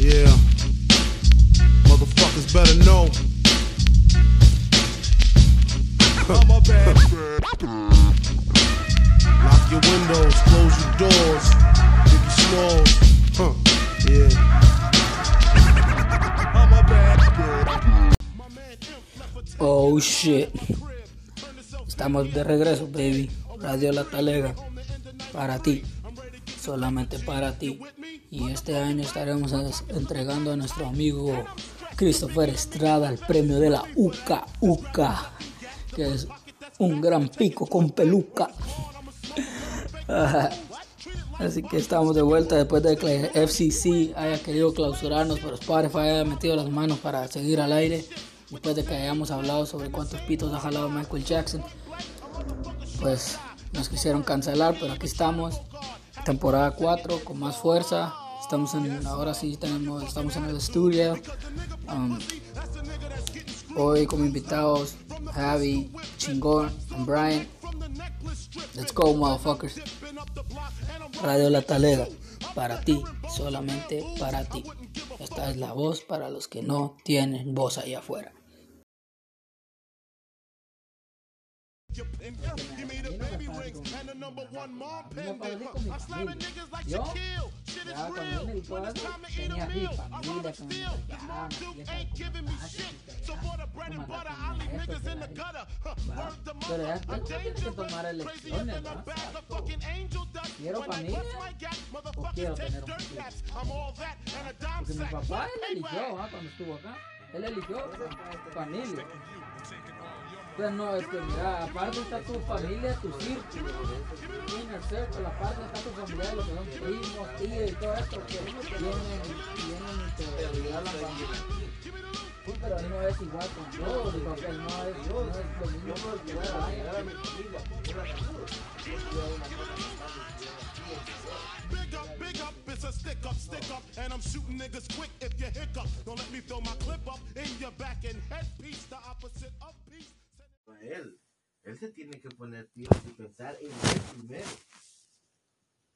Yeah. Motherfuckers better know. I'm a bad Lock your windows, close your doors. Biggie Smalls. Huh. Yeah. I'm a bad Oh shit. Estamos de regreso, baby. Radio La Talega. Para ti. Solamente para ti. Y este año estaremos es- entregando a nuestro amigo Christopher Estrada el premio de la UCA UCA. Que es un gran pico con peluca. Así que estamos de vuelta después de que FCC haya querido clausurarnos, pero Spotify haya metido las manos para seguir al aire. Después de que hayamos hablado sobre cuántos pitos ha jalado Michael Jackson, pues nos quisieron cancelar, pero aquí estamos. Temporada 4 con más fuerza. Estamos en, ahora sí tenemos, estamos en el estudio. Um, hoy como invitados, Javi, Chingón, and Brian. Let's go, motherfuckers. Radio La Talega, para ti, solamente para ti. Esta es la voz para los que no tienen voz allá afuera. wings and the number one mom. I'm slamming niggas like Shaquille. Shit is real. When it's time to eat a meal, I want up steel. Cause Mom Duke ain't giving me shit. So for the bread and butter, I leave niggas in the gutter. Word the mother. I'm dangerous. Crazier than a bag of fucking angel dust. When I bust my gap, motherfuckers take dirt naps. I'm all that and a dime sack. Papá, él eligió, ¿ah? Cuando estuvo acá. Él eligió Panini. Pues no, es que mira, aparte está tu familia, tu círculo, aparte está tu familia, lo que son primos, tíos y todo esto, que y te ayudan la familia. Pero no es igual con Dios, digo que no es, no es lo mismo que vaya. Big up, big up, it's a stick up, stick up, and I'm shooting niggas quick if you hiccup. Don't let me throw my clip up in your back and headpiece, the opposite peace. A él. Él se tiene que poner pilas y pensar en él primero.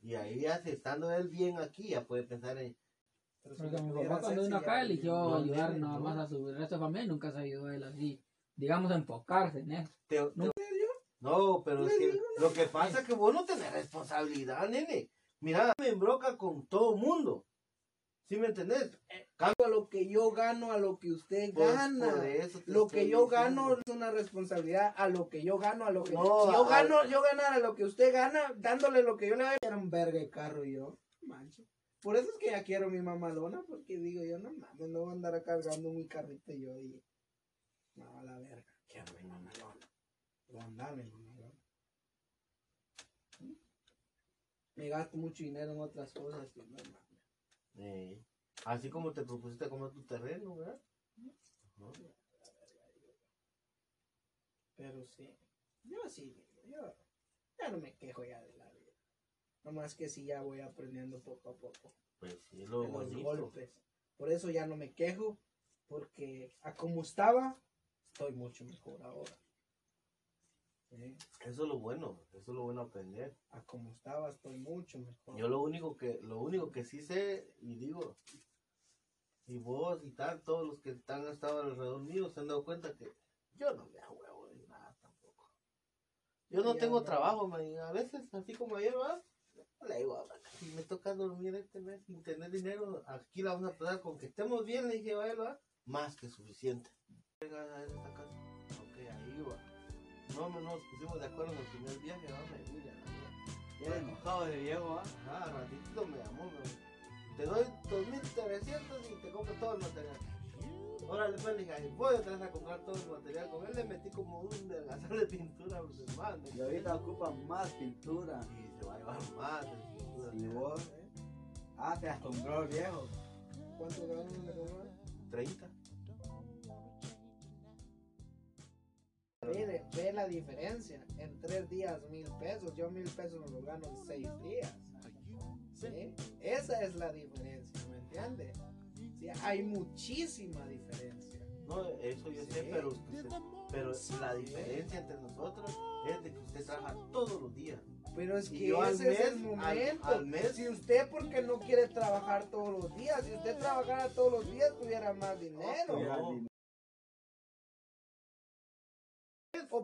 Y ahí ya estando él bien aquí, ya puede pensar en... Porque mi papá cuando vino acá eligió ayudar nada más a su resto de familia y nunca se ayudó él así, digamos, a enfocarse en eso. te- te- no, pero es que lo que pasa es que vos no tenés responsabilidad, nene. Mira, me embroca con todo mundo. ¿Sí me entendés? a lo que yo gano, a lo que usted Por- gana. por eso te lo estoy que yo diciendo. gano es una responsabilidad a lo que yo gano, a lo que No, si yo a- gano, yo ganara lo que usted gana, dándole lo que yo le doy, era un verga de carro yo, mancho. Por eso es que ya quiero mi mamalona, porque digo yo, no mames, no voy a andar cargando mi carrito yo y no, a la verga, quiero mi mamalona. Voy a andar mi mamalona. Me gasto mucho dinero en otras cosas y no mames. Eh, así como te propusiste comer tu terreno, ¿verdad? Pero sí, yo sí, yo ya no me quejo ya de la vida. Nomás que sí ya voy aprendiendo poco a poco Pues sí, es lo de los golpes. Por eso ya no me quejo, porque a como estaba, estoy mucho mejor ahora. Eso es lo bueno, eso es lo bueno aprender. A como estaba, estoy mucho mejor. Yo lo único que, lo único que sí sé, y digo, y vos y tal, todos los que están estado alrededor mío se han dado cuenta que yo no me hago huevo de nada tampoco. Yo no tengo trabajo, man, a veces, así como ayer, va, le digo, "Ah, si me toca dormir este mes sin tener dinero, aquí la vamos a pasar con que estemos bien, le dije va, más que suficiente. Esta casa. Ok, ahí va. No, no nos pusimos de acuerdo en el primer viaje, va, me mira, la mía. Era enojado de viejo, ¿ah? Ah, ratito me llamó, me Te doy 2.300 y te compro todo el material. Órale, pues, le dije, ahí voy otra vez a comprar todo el material. Con él le metí como un delgazón de pintura, pues, hermano. Y ahorita ocupan más pintura. Y se va a llevar más de pintura. Y vos. Ah, te asombró el viejo. ¿Cuánto ganan de comer? 30. Mire, ve la diferencia. En tres días, mil pesos. Yo mil pesos no los gano en seis días. ¿Sí? Esa es la diferencia, ¿me entiende? Sí, hay muchísima diferencia. No, eso yo sé, pero, usted- pero la diferencia entre nosotros es de que usted trabaja todos los días. Pero es que yo al ese es el al- momento. al mes- Si usted porque no quiere trabajar todos los días, si usted trabajara todos los días tuviera más dinero. No.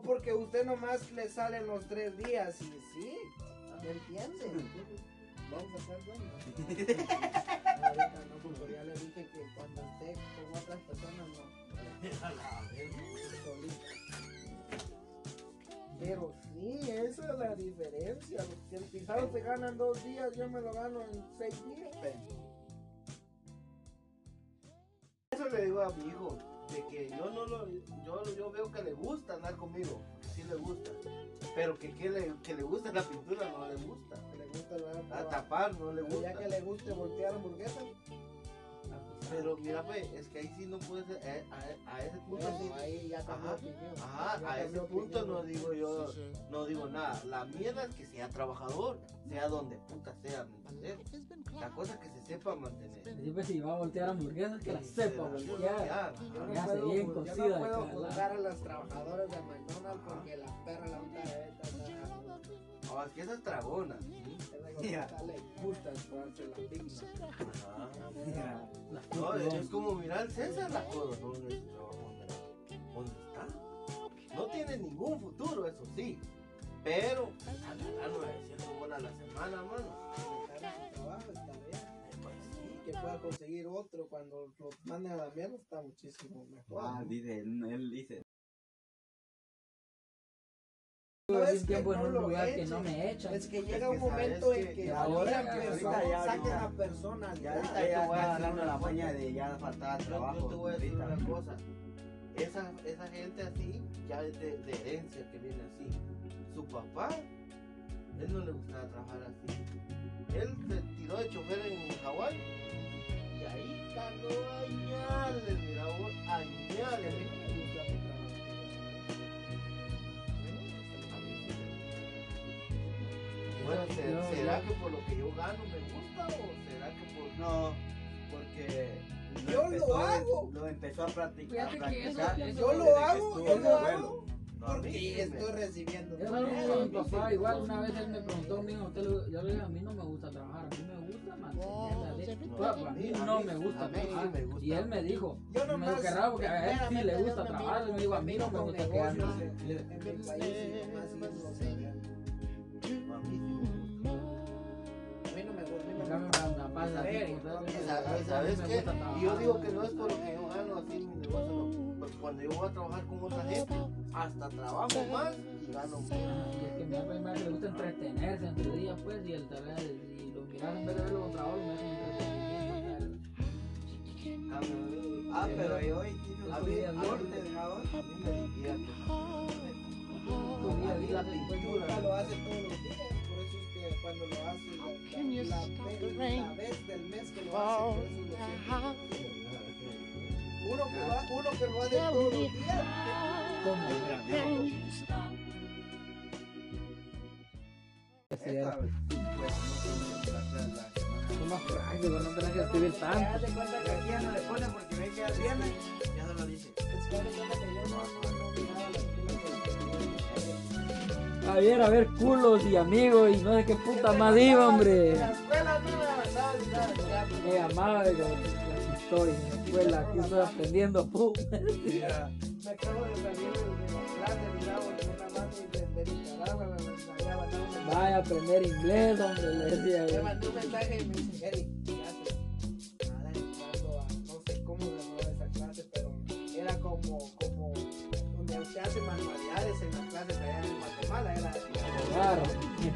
Porque usted nomás le salen los tres días y sí, ¿me entiende? Vamos a ser dueños. Ahorita no, porque ya le dije que cuando esté con otras personas no. solito. Pero sí, esa es la diferencia. Si el pisado se gana en dos días, yo me lo gano en seis días. Eso le digo a mi hijo, de que yo no lo, yo, yo veo que le gusta andar conmigo, sí le gusta, pero que, que, le, que le gusta la pintura no le gusta, Que le gusta el a tapar no le Pero ya gusta. que le guste voltear hamburguesas. Pero mira, pues, es que ahí sí no puede ser, eh, a, a ese punto sí. Bueno, ahí ya cambió Ajá, opinión. Ajá, Ya a ese punto opinión. no digo yo, no digo nada. La mierda es que sea trabajador, sea donde puta sea. La cosa es que se sepa mantener. Siempre si va a voltear hamburguesas, que la Sí, sepa voltear. Yo no Ya se puedo, bien yo cocida no de puedo juzgar a las trabajadoras de McDonald's porque la perra la otra vez Oh, es que esa es le gusta la pizza. La No, es como mirar al César la cosa, ¿no? ¿Dónde ¿Dónde está? No tiene ningún futuro, eso sí. Pero, a ganar 900 bolas a la semana, mano. Trabajo. Que pueda conseguir otro cuando lo manden a la mierda está muchísimo mejor. Ah, dice, él dice. Es que tiempo en no un lo lugar que echen. no me echan. Es que Es llega que un momento en que que ya ahora- ahorita ya- saquen ahorita- a personas. Ya Ya, ahorita te ya voy a la maña de ya faltaba trabajo. yo te voy a decir ahorita. una cosa. Esa, esa gente así, ya es de, de herencia que viene así. Su papá, él no le gustaba trabajar así. Él se tiró de chofer en Hawái. Y ahí cagó añales, mira vos, añales. Bueno, ¿se- Yo- ¿será que por lo que yo gano me gusta o será que por No, porque. lo Yo lo empezó- hago. Lo empezó a practicar. A Yo lo hago, yo lo hago. No, a mí Porque me- estoy recibiendo. Yo con mi papá, igual una vez él me preguntó, mijo, usted le- yo le dije, a mí no me gusta trabajar, a mí me gusta mantenerme. Pues, a mí no me gusta A mí trabajar. me. Y él me dijo, Yo me nomás, dijo que raro porque a él sí le gusta yo me trabajar. Y me dijo, a mí no me gusta quedarme. En, en mi país a sabes qué? Y yo digo que no es por lo que yo gano así mi negocio, no. Porque cuando yo voy a trabajar con otra gente, hasta trabajo más y gano más. Y es que mi alma más le gusta entretenerse entre días, pues, y el tal vez, y lo mirar en vez de verlo con trabajo, me hacen entretenimiento. Ah, pero yo hice a mí- corte de ahora. a mí me divierte. tal. A mí la Nunca pintura. lo hace todos lo, ha- uno que lo hace todos los días, ¿Cómo? Esta, Cierto. pues, no tiene la- la- la semana. Son más prácticos, no tenés que escribir tanto. de cuenta que aquí no le pone porque ve ya se lo dice. películas A ver, a ver, culos y amigos y no sé qué puta más iba, hombre. En la escuela no me avanzaba amaba de las historias en la escuela, aquí estoy aprendiendo. Me acabo de salir de la clase, miraba una mano de, de Nicaragua, me. Vaya a aprender inglés, hombre, le decía. Mandó un mensaje y me dice, Eric, gracias. Nada, entrando a, no sé cómo llamaba esa clase, pero era como, como, donde se hacen manualidades en las clases allá en Guatemala, era Claro. así.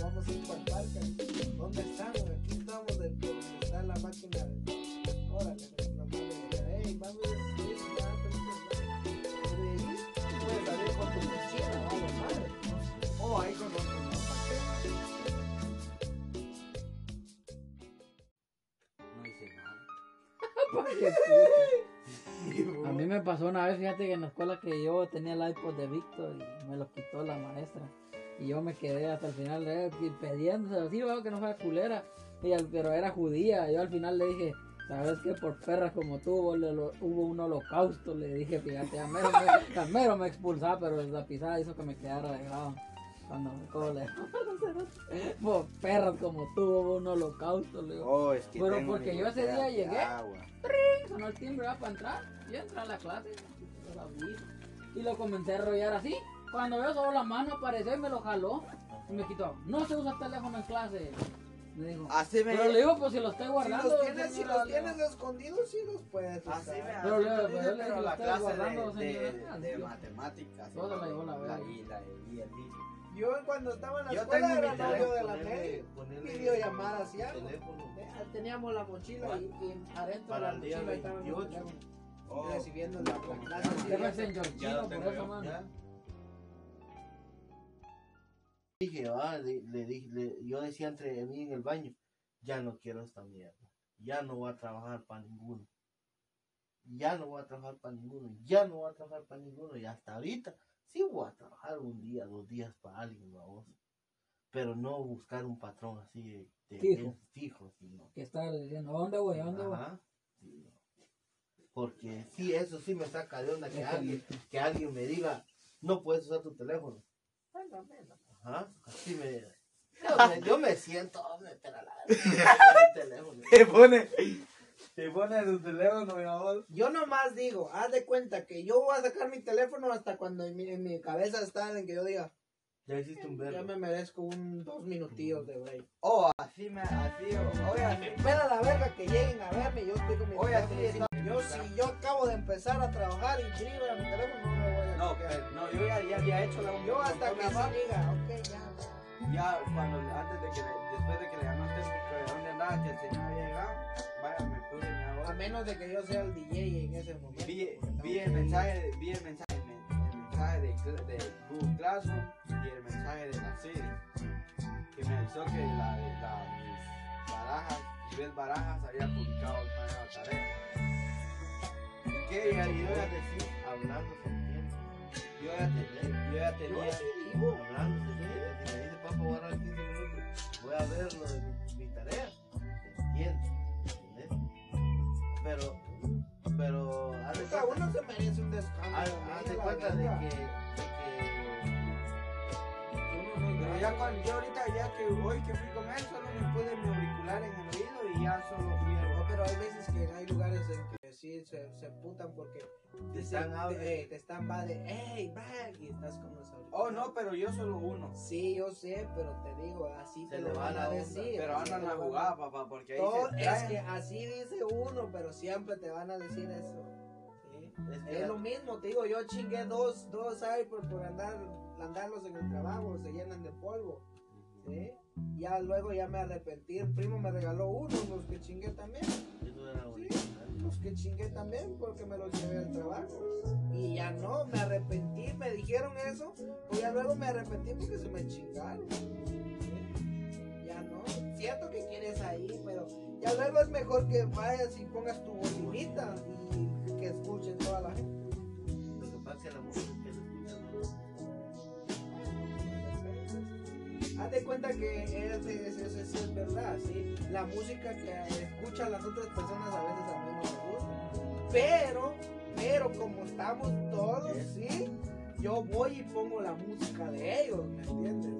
Vamos a ir para el parque. ¿Dónde estamos? Aquí estamos de, por donde está la máquina de. Órale, la madre me decía, hey, vamos de ahí puedes salir con tu mochila, vale, madre. Oh, ahí conozco una No dice nada. Qué puta. A mí me pasó una vez, fíjate que en la escuela que yo tenía el iPod de Víctor y me lo quitó la maestra. Y yo me quedé hasta el final de pidiendo, así veo que no fuera culera. Y al- pero era judía. Yo al final le dije, Sabes que por perras como tú hubo, el holo- hubo un holocausto, le dije, fíjate, a mero me, a mero me expulsaba, pero la pisada hizo que me quedara dejado. Cuando ¿cómo le Por perras como tú hubo un holocausto, le digo. Oh, es que Pero porque yo ese día llegué. agua. sonó el timbre para entrar. Yo entré a la clase lo y lo comencé a enrollar así. Cuando veo solo la mano apareció y me lo jaló y me quitó. No se usa teléfono en clase. Me dijo. Así me. Pero le digo, pues si lo estoy Si guardando. los tienes, si los le digo. tienes escondidos, sí los puedes Así me, usar. así Pero me si la clase guardando, de, matemáticas. yo se la llevo la verga. y la y el vídeo. Yo cuando estaba en la Yo escuela era novio de la Nelly. Videollamadas y algo. teléfono. Eh, Teníamos la mochila y, y adentro Para de el la día mochila estaba el 28. teléfono. Oh, recibiendo la, la ¿cómo clase. se sí, Usted me ya sé. enseñó Ya lo chino tengo por eso, yo, mano. Dije, ah, le, le le- yo decía entre mí en el baño, ya no quiero esta mierda, ya no voy a trabajar para ninguno, ya no voy a trabajar para ninguno, ya no voy a trabajar para ninguno, y hasta ahorita sí voy a trabajar un día, dos días para alguien, vamos, pero no buscar un patrón así de, de- Fijo. fijo, sino Que está diciendo, ¿a dónde voy? ¿A dónde voy? Ajá, sí, no. Porque sí, eso sí me saca de onda que alguien, que alguien me diga, no puedes usar tu teléfono. Bueno, bueno, Ajá, así me. Yo me, yo me siento, oh, la el teléfono. Te pone. Te pone teléfono, mi amor. Yo nomás digo, haz de cuenta que yo voy a sacar mi teléfono hasta cuando en mi, en mi cabeza está en que yo diga, Ya hiciste un ya verbo. me merezco un dos minutillos de break. Oh, así me. Así. Oye, así. Espera la verga que lleguen a verme, yo estoy con mi Oye, teléfono sí, encima. Yo si yo acabo de empezar a trabajar y escribo a mi teléfono, no No, yo ya, ya había hecho la Yo hasta que diga, ok, ya. Ya cuando antes de que le- después de que le llamaste porque dónde andaba que el señor había llegado, vaya me puse mi A menos de que yo sea el DJ en ese momento. Vi, vi el que- mensaje, vi el mensaje, el, men- el mensaje de, de Google Classroom y el mensaje de la City que me avisó que la, la mis barajas, Ibel Barajas había publicado una nueva tarea. ¿Y qué? Ya, Yo ya, decir, hablando se. Yo, ya te- yo ya Yo tenía. así digo, hablando. Si me dice, papá, voy a agarrar 15 minutos, voy a ver lo de mi, mi tarea. Se entiende. ¿entendés? Pero, pero, Puta, cuenta- uno se merece un descanso. haz- de cuenta de que, de Uno no Pero ya cuando yo ahorita ya que hoy que fui con él solo me puse mi auricular en el oído y ya solo fui a pero hay veces que hay lugares en que sí se, se putan porque Te dicen, están te, eh, te están va de, hey, back, y estás con los. Oh no, pero yo solo uno. Sí, yo sé, pero te digo, así Se te lo va van a onda, decir. Pero andan a jugar, papá, porque ahí Todo- se es que así dice uno, pero siempre te van a decir eso. ¿sí? Es que Es la- lo mismo, te digo, yo chingué dos, dos iPods por andar, andarlos en el trabajo, se llenan de polvo. ¿sí? Ya luego ya me arrepentí, el primo me regaló uno, los que chingué también. Que chingué también porque me los llevé al trabajo. Y ya no, me arrepentí, me dijeron eso, pues ya luego me arrepentí porque se me chingaron. ¿sí? Ya no, siento que quieres ahí, pero ya luego es mejor que vayas y pongas tu bolinita y que escuchen toda la gente. Lo que pasa es que la música que se escucha no- Haz de cuenta que es, es, es, verdad, ¿sí? La música que escuchan las otras personas a veces a mí no me gusta. Pero, pero como estamos todos, ¿sí? Yo voy y pongo la música de ellos, ¿me entiendes?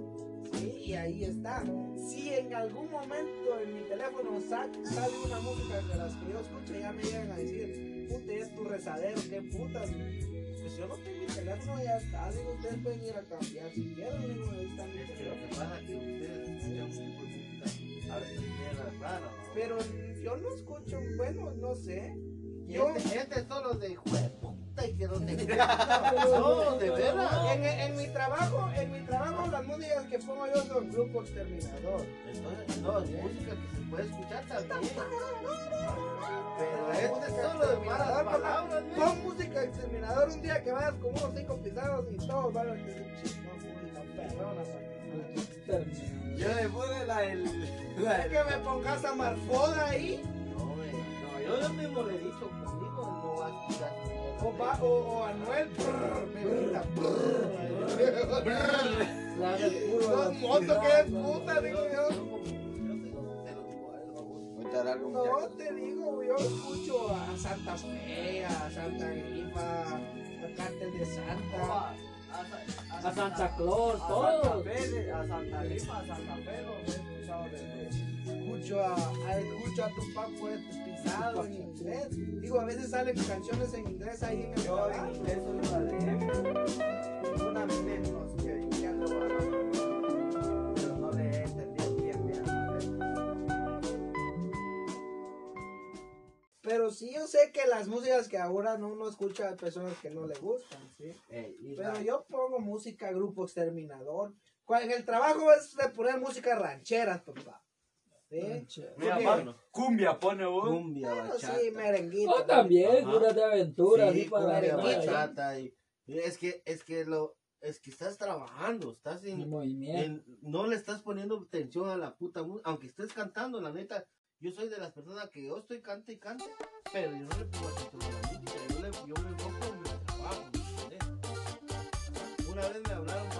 Sí, y ahí está. Si en algún momento en mi teléfono sa- sale una música de las que yo escucho, ya me llegan a decir, puta, es tu rezadero, qué putas. Pues yo no tengo mi teléfono, ya está. Digo, ustedes pueden ir a cambiar si quieren. Digo, ahí está mi Es que lo teléfono. que pasa es que ustedes escuchan un tipo de música a veces bien rara, ¿no? Pero yo no escucho, bueno, no sé. Y yo- este, este es solo de puta y que no de verdad. En, en mi trabajo, en mi trabajo las músicas que pongo yo son Grupo Exterminador. Entonces, no, es música que se puede escuchar también. Pero este es solo de malas palabras, ¿no? Pon música Exterminador un día que vayas con unos cinco pisados y todos van a decir, chingón, música perrona. para que-". Yo le puse la del. La del que me pongas a Marfoda ahí. Yo mismo le he dicho, conmigo no va a escuchar. o, va, o, o Anuel, grita, brrr. Que es puta, digo yo. No, te digo, yo escucho a Santa Fe, a Santa Grifa, a Cártel de Santa. A Santa Claus, a todo. Santa Fe, a Santa Grifa, a Santa Fe, los he escuchado desde. Escucho a, a- escucho a Tupac Fuerte pisado en inglés. Digo, a veces salen canciones en inglés ahí en el Yo en trabajo. inglés solo la de una menos que ya lo pero no le he entendido bien bien. Pero sí yo sé que las músicas que ahora no uno escucha a personas que no le gustan, ¿sí? Pero la- yo pongo música grupo exterminador. El trabajo es de poner música ranchera, papá. ¿Sí? Mira, cumbia pone vos. Cumbia, Bueno, bachata. sí, merenguito. O también, Ajá. puras de aventura, Sí, para ahí. bachata y, y es que es que lo es que estás trabajando, estás En en, movimiento. en- no le estás poniendo atención a la puta música, aunque estés cantando, la neta, yo soy de las personas que yo estoy cante y cante, pero yo no le pongo atención a la música, yo, le, yo me enfoco en mi trabajo, ¿me entendés? Una vez me hablaron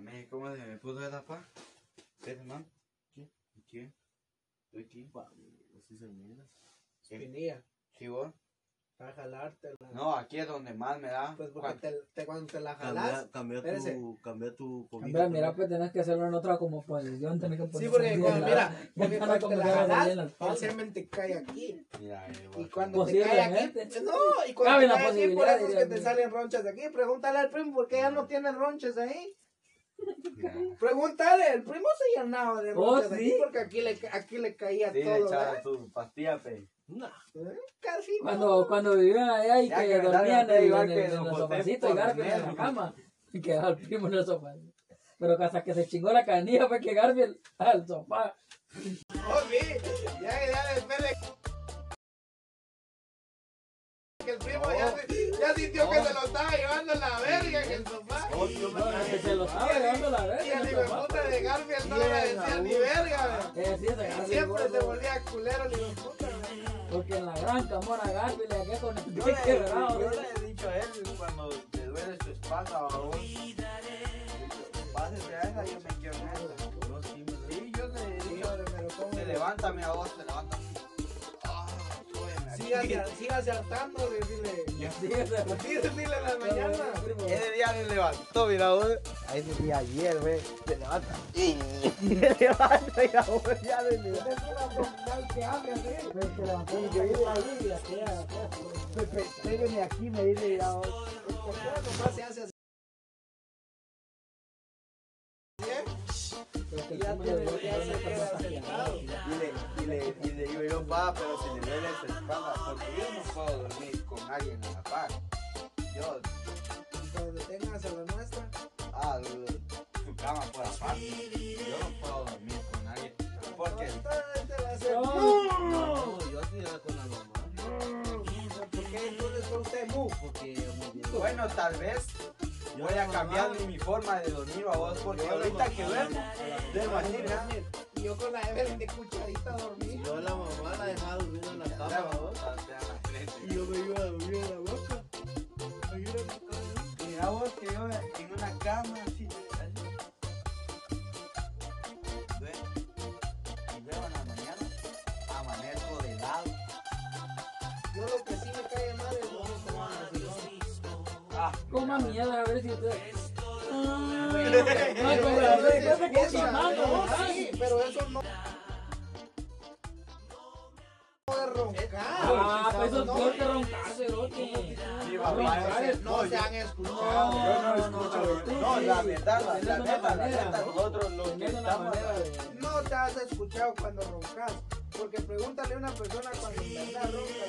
México, ¿cómo se me puso esa pa? ¿Qué man? ¿Qué? ¿Qué? Estoy aquí. Pa, así se mira. Espinilla, ¿Sí vos? para jalarte. No, aquí es donde más me da. Pues porque Cuando- te, te- cuando te la jalas. Cambia, cambia tu, cambia tu cobija. Hombre, mira, también. pues tenés que hacerlo en otra como posición, tenés que Sí, poner porque cuando, mira, porque cuando te la la el semen te cae aquí. Mira, Y cuando te cae aquí, no, y cuando te cae aquí, por eso es que te salen ronchas aquí. Pregúntale al primo por qué ya no tiene ronchas ahí. Pregúntale, el primo se llenaba de Oh, ¿sí? porque aquí le, aquí le caía Sí, le todo. echaba ¿verdad? tu pastilla, pe. ¿Eh? Casi no. Cuando, cuando vivían allá y Ya que, dormían en, en, en Don el José sofacito y Garfield en la cama y quedaba el primo en el sofá. Pero hasta que se chingó la canilla fue que Garfield al sofá. Oh, sí. Ya, ya después de que el primo ya, se- ya sintió que se lo estaba llevando la el oh, se. Y verga, Eh, se. Porque en la gran camora Garfield le quedé con el Yo le, yo le he dicho a él cuando te duele su espalda, babón. Pásese a esa, yo me quiero en esa. Sí, yo le he Sí, dicho. hombre, me lo Sígase, sígase hartando, decirle. Sí, decirle en la mañana. Ese día le levantó, mira vos. A ese día ayer, ve. Se levanta. Y se levanta, mira vos, ya le Es una abdominal que habla, ¿sí? Se levantó y yo iba ahí aquí, aquí. Pégame aquí, me dice, mira portero nomás se hace así. Y ya el y le, digo yo, va, pero si le duele su espalda, porque yo no puedo dormir con alguien a la par. Yo, Donde tengas a la nuestra. ah, su cama por aparte. Yo no puedo dormir con alguien. Porque. No. No, yo sí con la mamá. ¿Por qué entonces fue usted mu? Porque bueno, tal vez Yo voy a mamá- cambiar mi forma de dormir a vos, porque yo ahorita mamá- que duermo, duermo así. Y yo con la Evelyn de cucharita a dormir. Yo la mamá la dejaba durmiendo en la cama, ¿no? Y yo me iba a dormir en la boca. Mira vos que yo en una cama así, así. Duermo. Y luego en la mañana amanezco de lado. Yo lo que sí Coma mierda, a ver si pero eso no. No de roncar. Ah, pues eso es No, peor que roncar, cerote. mi no, papá es- no se han escuchado. Yo no escucho. la neta, neta, ¿no? nosotros los que Tienes una estamos. manera de. No te has escuchado cuando roncas. Porque pregúntale a una persona cuando verdad ronca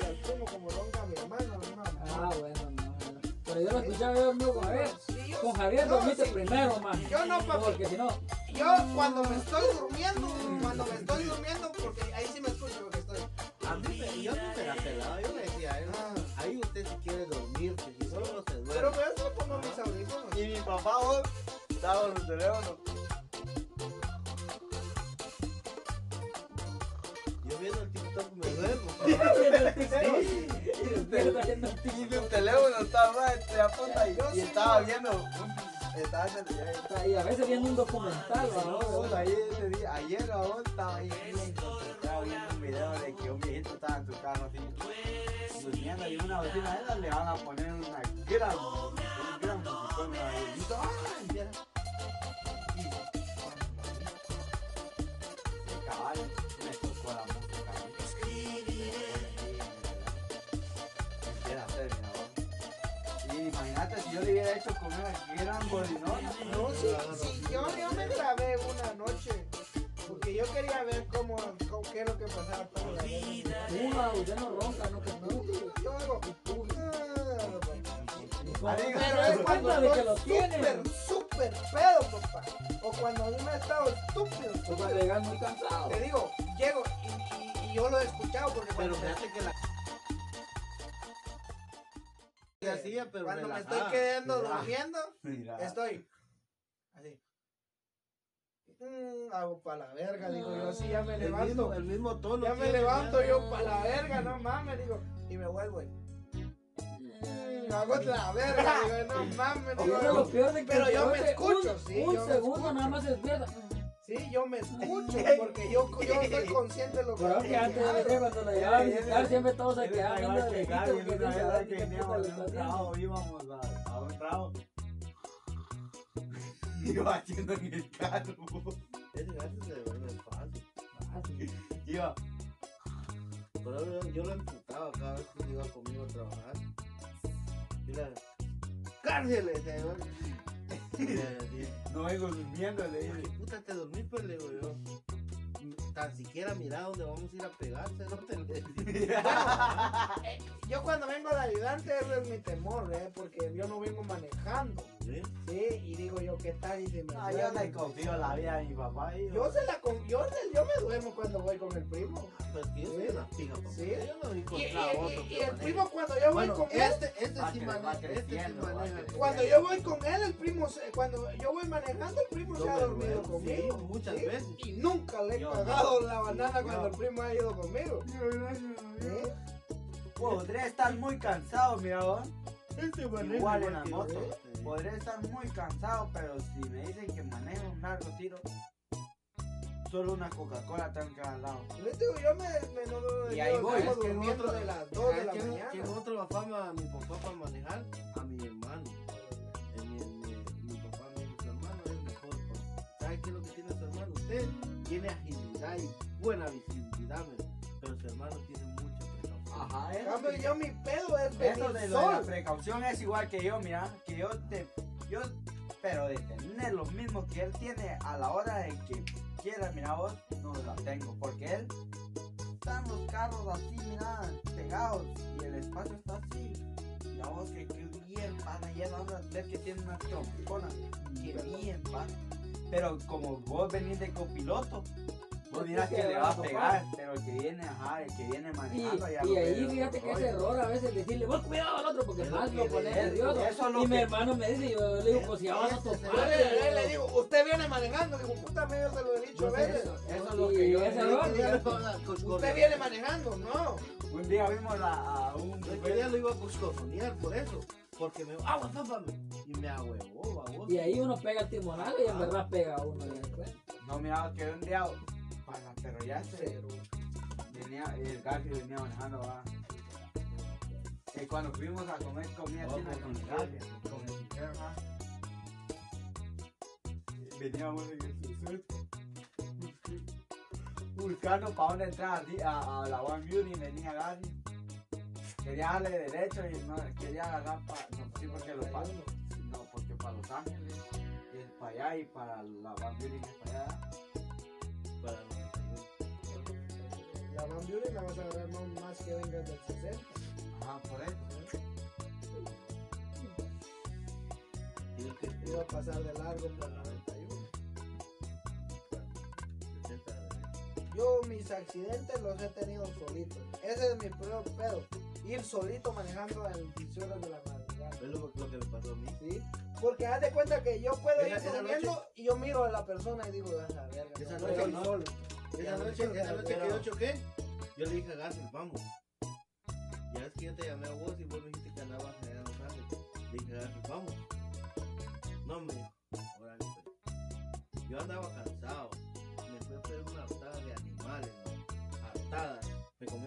Yo yo con Javier. Sí, yo- Con Javier no, dormiste sí. primero, man. Yo no, papi. Porque si no. Yo yo cuando me estoy durmiendo, cuando me estoy durmiendo, porque ahí sí me escucho porque estoy. A mí me, yo no me la pelaba, yo le decía él, Ah. ahí usted si quiere dormirse, si solo se duerme. Pero por eso pongo mis audífonos. Y mi papá, vos, estaba en el teléfono. Yo viendo el TikTok me duermo. Y mi teléfono estaba entre la punta y, y estaba viendo. Estaba a veces viendo un documental, No, ayer, ese día- ayer aún estaba ahí concentrado viendo un video de que un viejito estaba en su carro así durmiendo y una vecina de esas le van a poner una gran, un gran musicón ahí. Y todo, si yo le hubiera hecho comer a gran bolinón. No, sí, sí, yo, yo me grabé una noche. Porque yo quería ver cómo, cómo qué es lo que pasaba con la vida. Una, usted no ronca, no que No. Yo hago. Pero es cuando de que lo tienen. súper, súper pedo, papá. O cuando a mí me ha estado estúpido. Tú vas a estúpido. llegar muy cansado. Te digo, llego y, y- y yo lo he escuchado porque Pero fíjate que la... Y hacía, pero cuando me estoy quedando durmiendo, Mira. estoy así. Mm, hago para la verga, digo yo, así ya me El mismo, levanto. el mismo tono. Ya me levanto yo para la verga, no mames, digo, y me vuelvo. mm, hago la verga, digo, no mames, digo, que Pero yo me escucho, un, sí, Un yo segundo nada más se despierta. Sí, yo me escucho, porque yo, yo soy consciente de lo que Pero que antes de cuando lo llevaba a visitar, siempre todos se quedaban viendo de lejito que porque no sabían que está un trabajo, íbamos a, a un trabajo. Iba haciendo en el carro. Ese gato se duerme fácil. Sí. Iba. Pero yo, yo lo emputaba cada vez que iba conmigo a trabajar. Y la... ¡Cárcel! No vengo durmiendo, le "Ay, dije. puta, te dormí, pues le digo yo. Tan siquiera mira dónde vamos a ir a pegarse, no te decía. Eh, yo cuando vengo de ayudante, eso es mi temor, ¿eh? Porque yo no vengo manejando, ¿Sí? ¿sí? Y digo yo, ¿qué tal? Y si me No, yo le confío la vida a mi papá. Y Yo se la con- yo, me duermo cuando voy con el primo. Pues que yo soy una pija, papá. Sí. Yo no vi Y, y- otro y- y el primo cuando yo voy Bueno, con él, este, este sí maneja, este sí maneja. cuando yo voy con él, el primo, se- cuando yo voy manejando, el primo se Yo ha me dormido duermo, conmigo. sí, muchas ¿sí? veces. Y nunca le he Yo cagado no. la banana Yo- cuando el primo ha ido conmigo. ¿Eh? Podré estar muy cansado, mira vos. Este Igual en la que yo, moto. ¿eh? Podré estar muy cansado, pero si me dicen que manejo un largo tiro, solo una Coca-Cola tengo que dar al lado. Les digo, yo me, me no, Y ahí voy. Es que nosotros- de las 2 de ¿Sabes la mañana. quién otro afama a mi papá para manejar? A mi hermano. Papá". ¿Sabe qué es lo que tiene su hermano? Usted tiene agilidad y buena visibilidad, pero su hermano tiene mucha precaución. Ajá, En cambio, yo mi pedo es Eso de lo de la precaución es igual que yo, mira, que yo te, yo, pero de tener lo mismo que él tiene a la hora de que quiera, mira vos, no la tengo, porque él, están los carros así, mira, pegados, y el espacio está así, mira vos, que, que bien, pana, y él anda a ver que tiene una trompona, que bien, pana, pero como vos venís de copiloto, vos mirás que le va a pegar, pero el que viene, ajá, el que viene Y, manejando ya y lo ahí fíjate que es error a veces decirle, vos cuidado al otro, porque Es más que lo le- pone es- nervioso. eso es lo Y mi que- hermano me dice, yo le digo, pues si ya vas a es el- Yo topar. le, digo, usted viene manejando. Digo, puta, medio se lo he dicho a sé veces. eso, Eso es y lo que yo ese le error. Usted viene manejando, no. Un día vimos a un Yo quería lo iba a coscorronear por eso. Porque me agua, zápame. Y me baboso. Y ahí uno pega el timonazo y en verdad pega a uno. No, mira, que un día, para, pero ya se venía, el Garfield venía manejando, va. Que cuando fuimos a comer comida Oh, china con con el el Garfield, con el Sinclair, ajá. Veníamos en el suceso. Buscando para dónde entrar a, a la One Beauty, venía Garfield. Quería darle derecho y no quería agarrar para. No, sí, porque lo paso. No, porque para Los Ángeles es para allá y para la One Beauty es para allá. Para los La Van Buren la vas a agarrar más que vengas del 60. Ajá, por eso. y el que- Iba a pasar de largo por 91. Yo mis accidentes los he tenido solitos. Ese es mi peor pedo. Ir solito manejando a 18 horas de la madrugada. Es lo, lo que me pasó a mí. ¿Sí? Porque haz de cuenta que yo puedo ir Esa- durmiendo y yo miro a la persona y digo, a la verga, Esa no noche no. solo. Esa noche, esa noche que yo choqué, yo le dije a García, vamos. Ya es que yo te llamé a vos y vos me dijiste que andabas allá en Los Ángeles. Le dije a García, vamos. No me dijo, órale, pues. Yo andaba cansado.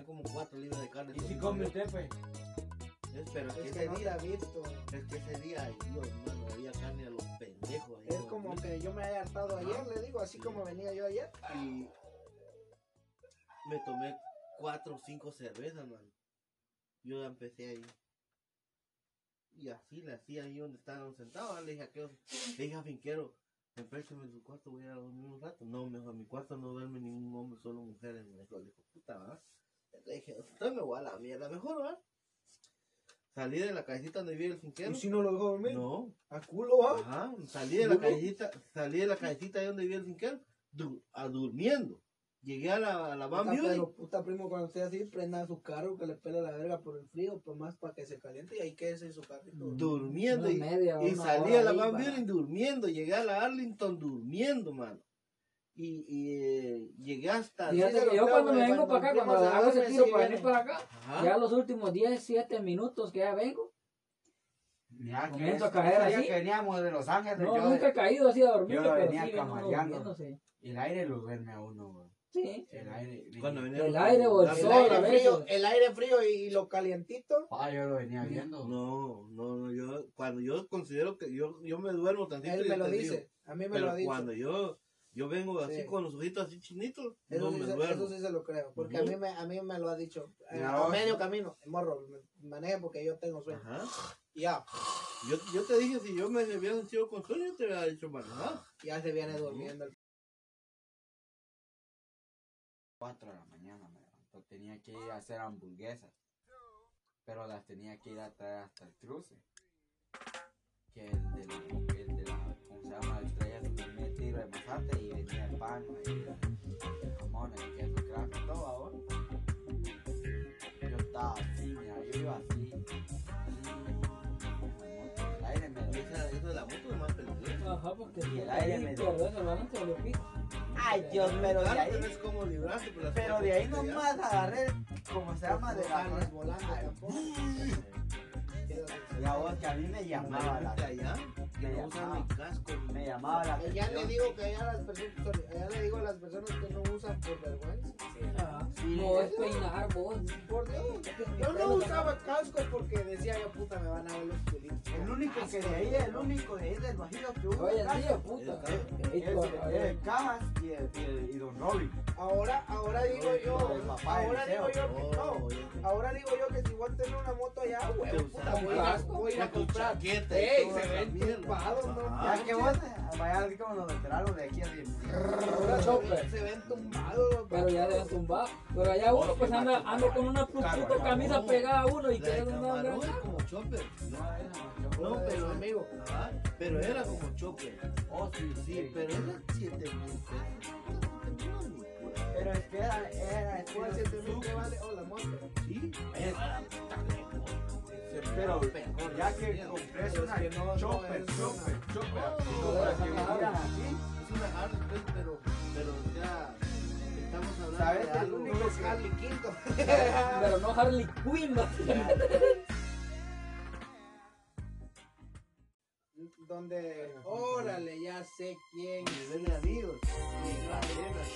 Como cuatro libras de carne. ¿Y si come usted, pues? Es, pero es que Es ese no día, visto. es que ese día, Dios, hermano, había carne a los pendejos. ahí, Es ¿no? como que yo me haya hartado ayer, le digo, así como venía yo ayer. y me tomé cuatro o cinco cervezas, man. Yo ya empecé ahí. Y así le hacía ahí donde estaban sentados. Le dije a aquellos, le dije a Finquero, empréstame su cuarto, voy a dormir un rato. No, mejor, mi cuarto no duerme ningún hombre, solo mujeres. Me dijo, puta. Le dije, usted me voy a la mierda, mejor, va. Salí de la casita donde vivía el Finquero. ¿Y si no lo dejó dormir? No, ¿A culo va? Ajá, salí de la callecita, salí de la callecita ahí donde vivía el finquero, du- a durmiendo. Llegué a la, a la Van Puta, pero puta primo, cuando esté así, prenda su carro, que le pele la verga por el frío, pues más para que se caliente y ahí quédese en su carrito. durmiendo Una y, media, y una salí a la Van Buren durmiendo, llegué a la Arlington durmiendo, mano. Y, y eh, llegué hasta... Fíjate que yo cuando me vengo para acá, cuando se hago ese tiro para venir para acá, Ajá. ya los últimos 10, 7 minutos que ya vengo, que Comienzo a caer así. que veníamos de Los Ángeles, no, yo nunca he caído así a dormir, yo lo pero venía sí durmiéndose. el aire lo duerme a uno, güey. Sí. El aire. Cuando venía El los- aire o el El sol, aire frío, el aire frío y lo calientito. Ah, yo lo venía viendo. No, no, no, yo, cuando yo considero que yo, yo me duermo tantito Él me lo te digo, dice, a mí me pero lo dicho. cuando yo, yo vengo así Sí. con los ojitos así chinitos, Eso, no sí me se, duermo. eso sí se lo creo, porque a, mí me, a mí me lo ha dicho. eh, a medio camino, morro, me- maneje porque yo tengo sueño. Ya, Yo, yo te dije, si yo me había sentido con sueño, yo te había dicho, manejar. ya se viene durmiendo. el 4 de la mañana me levantó. Tenía que ir a hacer hamburguesas. Pero las tenía que ir a traer hasta el cruce. Que el de la, el de la ¿cómo se llama? El traía su tiro de mazate y venía el pan, ahí, el jamón, el queso, crack, todo ahora. Yo estaba así, mira, yo iba así. El aire me Y dio. de la moto es más. Ajá, porque Y el aire me dio. Ay, Dios, pero de ahí. tenés como librarte, pero, Pero de ahí nomás agarré, como se llama, de la volando tampoco. La voz que a mí me llamaba la allá, me no llamaba. ni casco. me llamaba la Allá le atención. digo que allá las personas, allá le digo a las personas que no usan por vergüenza. Sí. No es peinar vos. Por Dios. Yo no usaba casco porque decía yo puta me van a ver los culitos. El único que de ahí, el único de ahí del bajío que usa caja día, puta. el Cajas y, Don Robin. Ahora, ahora digo yo, ahora digo yo que no. Ya. Ahora digo yo que si voy a tener una moto allá, huevo, puta, usas voy a, ir a- a a comprar. Ey, toda se ven tumbados, no. Ya que vos vaya así como los veteranos de aquí así. Ahora se Chopper. ven- se ven tumbados. Pero ya deben tumbar. Pero allá uno pues anda, anda con una puta camisa pegada a uno y quiere andar es como chopper. No, era pero amigo. Ajá, pero era como chopper. Oh, sí, Sí, pero era 7 mil pesos. Pero es que era, era ¿Cuál estilo siete mil que? Oh, la moto. Sí, Es- Pero ya que compré Pero una es que no- chopper, es chopper, chopper, que así. es una Harley, pues, pero, pero ya estamos hablando ¿Sabes? de El algo. único es Harley Quinto. Pero no Harley Quinn. ¿no? Donde, órale, ya sé quién. Nivel de amigos.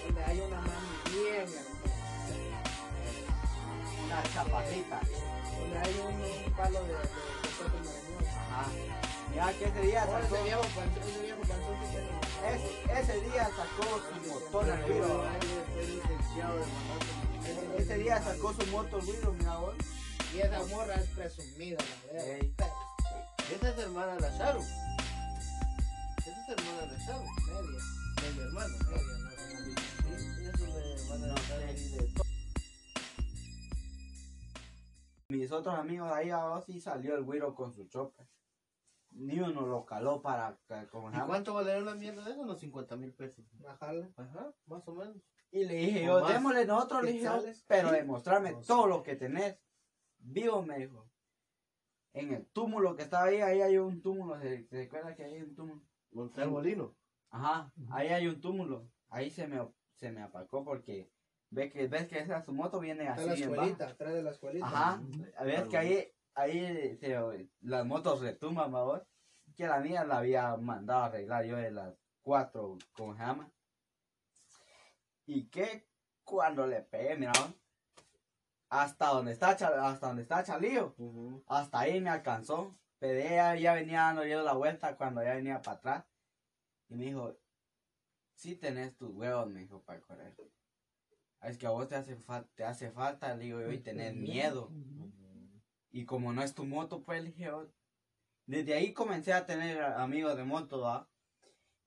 Donde hay una mami bien hermosa. Una chapacita. Donde hay un, un palo de, de, de. Ajá. Ya que ese día sacó, ese viejo ese viejo día sacó su motor al mandato. Ese día sacó su moto al Wiro, mira vos. Y esa morra es presumida, la verdad. Esa es hermana de la Sharu. Esa es hermana de la Sharu. Media, De mi hermano. media, no es una bicha. Sí, ella es hermana de la Sharu Mis otros amigos ahí abajo sí salió el Wiro con su chopper. Ni uno lo caló para, como ¿Y cuánto vale la mierda de eso? Unos 50 mil pesos. Una jala. Ajá, más o menos. Y le dije yo, más. démosle nosotros, le dije yo, pero demostrarme O todo lo que tenés. Vivo, me dijo. En el túmulo que estaba ahí, ahí hay un túmulo. ¿Se, se recuerda que hay un túmulo? Montar molino. Ajá, ahí hay un túmulo. Ahí se me, se me apacó porque ves que, ves que esa su moto viene Está así la escuelita, atrás de la escuelita. Ajá, ves que ahí, ahí se- las motos retumban, ¿va Que la mía la había mandado a arreglar yo de las cuatro, ¿cómo se llama? Y que cuando le pegué, mira, hasta donde está, hasta donde está Chalío, hasta ahí me alcanzó. Pero ella ya venía dando yo la vuelta cuando ya venía para atrás. Y me dijo, sí tenés tus huevos, me dijo, para correr. "Ah, Es que a vos te hace, fa- te hace falta, le digo yo, y tenés miedo. Y como no es tu moto, pues le dije, yo, desde ahí comencé a tener amigos de moto, ¿va?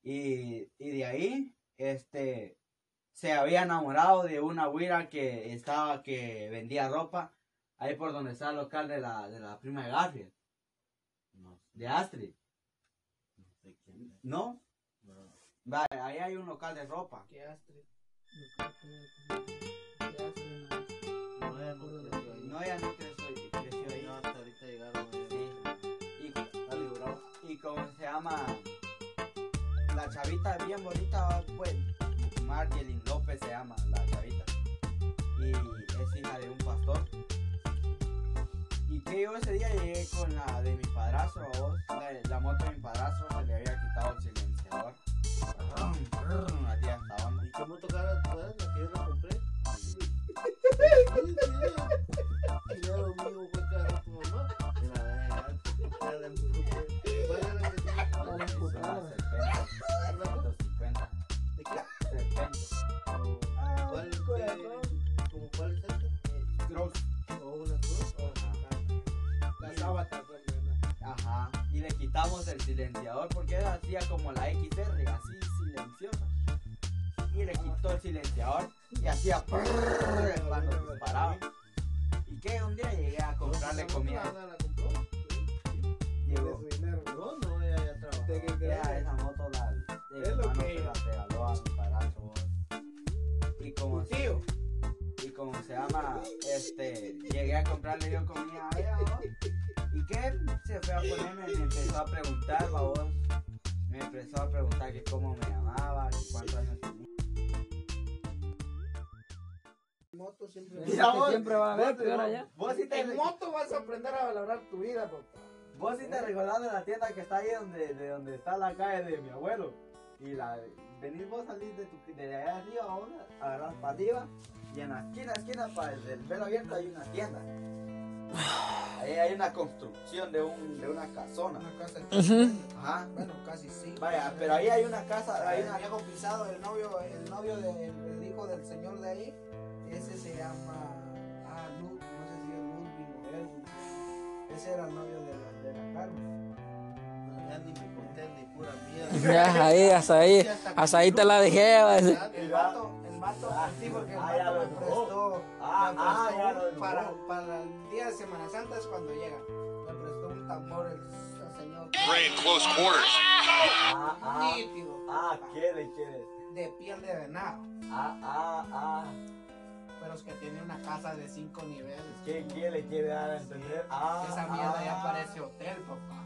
Y, y de ahí, este, se había enamorado de una güira que estaba, que vendía ropa, ahí por donde está el local de la, de la prima de Garfield, No, de Astrid, no sé quién. ¿no? Ahí hay un local de ropa. Qué Astrid. Yo creo que- Astrid, no. No, ella no creció ahí. No, ella no creció, creció ahí. No, hasta ahorita llegaron. Sí. Y, y como se llama la chavita bien bonita pues Margelin López se llama la chavita y es hija de un pastor y que yo ese día llegué con la de mi padrastro vos, la, la moto de mi padrastro se le había quitado el silenciador hacía como la XR, así silenciosa. Y le quitó el silenciador y hacía prrrr cuando disparaba. Y que un día llegué a comprarle comida. ¿La compró? De Llegó. su dinero. No, no, ella ya trabajó. ¿De qué Ya, esa moto la, de Es lo que- la regaló a mi padrastro. Y como, tío. y como se llama, este, llegué a comprarle yo comida vos- peor allá. Vos sí te, En moto vas a aprender a valorar tu vida, papá. vos sí te recordás de la tienda que está ahí donde, de donde está la calle de mi abuelo. Y la, venís vos salís de, tu, de allá arriba, ahora, agarrás para arriba. Y en la esquina, esquina, para el del pelo abierto hay una tienda. Ahí hay una construcción de, un, de una casona. Una casa de Ujú. Ajá. Bueno, casi sí. Vaya, pero ahí hay una casa, hay una... viejo pisado, el novio, el novio del el hijo del señor de ahí, ese se llama, ah, Lud, no sé si es Ludwig o Edwin. Ese era el novio de la, de la Carmen. Ya ni me conté ni pura mierda. Ya, ahí, hasta ahí, hasta ahí te la dejé, decir. El vato, el vato, sí, porque el Ah, vato me prestó, Ah, me ah, prestó para, para el día de Semana Santa es cuando llega. Me prestó un tambor el, señor. Pray in close quarters. Ah, ah, Nítido, ah, quiere, quiere. de piel de venado. Ah, ah, ah. Pero es que tiene una casa de cinco niveles. ¿Qué, qué le quiere dar a entender? Ah, Esa mierda ya ah. parece hotel, papá.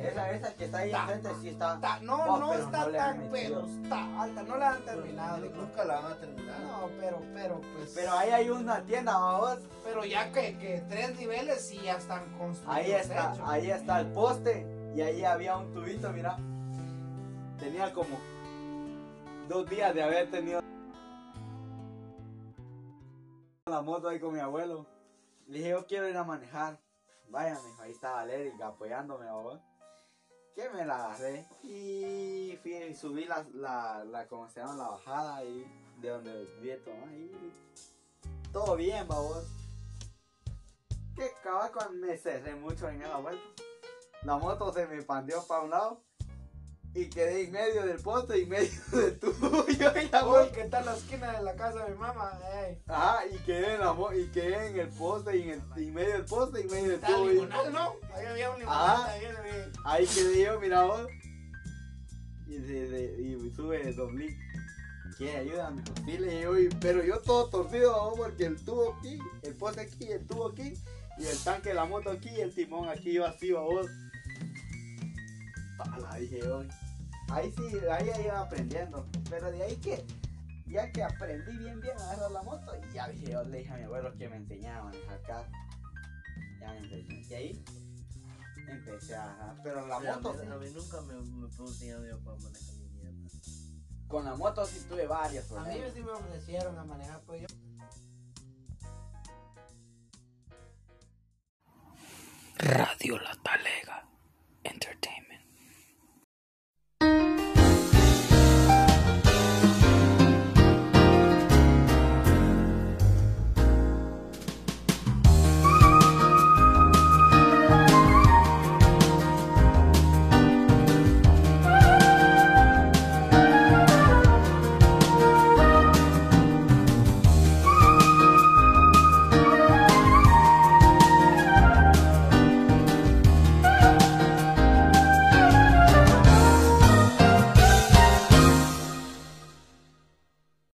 Esa, esa que está ahí enfrente sí está. Está- no, Oh, no está no tan, pero está alta. No la han terminado. Pero Nunca la van a terminar. No, pero, pero, pues. Pero ahí hay una tienda, vamos. Pero ya que, que tres niveles sí ya están construidos. Ahí está, hechos. ahí está el poste. Y ahí había un tubito, mira. Tenía como dos días de haber tenido la moto ahí con mi abuelo. Le dije, yo quiero ir a manejar. Vaya, mijo, ahí estaba Lerick apoyándome. Que me la agarré. Y fui y subí la, la, la, ¿cómo se llama? La bajada ahí, de donde mamá. Y todo bien, babos. Que cabal cuando me cerré mucho en esa vuelta. La moto se me pandeó para un lado. Y quedé en medio del poste y en medio del tuyo y la Uy, moto. ¿qué tal la esquina de la casa de mi mamá? Ey. Ajá, y quedé en la y quedé en el poste y en, el, y en medio del poste y en medio del Está tubo. y- limonal, ¿no? Ahí había un limonal. Ah. ahí, quedé yo, mira vos. Y, de, de- y sube el doblín. quiere ayuda, me dijo, sí, le digo, "y- pero yo todo torcido, ¿no? porque el tubo aquí, el poste aquí, el tubo aquí, y el tanque de la moto aquí, y el timón aquí, yo así, vos. Pala, dije yo. Ahí sí, ahí ya iba aprendiendo, pero de ahí que, ya que aprendí bien, bien a agarrar la moto, y ya dije yo, le dije a mi abuelo que me enseñaba a manejar carro. Ya me enseñó, y ahí empecé a agarrar, pero la Sí, a, moto mí, sí. a mí nunca me, me pudo enseñar yo para manejar mi mierda. Con la moto sí tuve varios A mí problemas. sí me ofrecieron a manejar, pues yo. Radio Latal.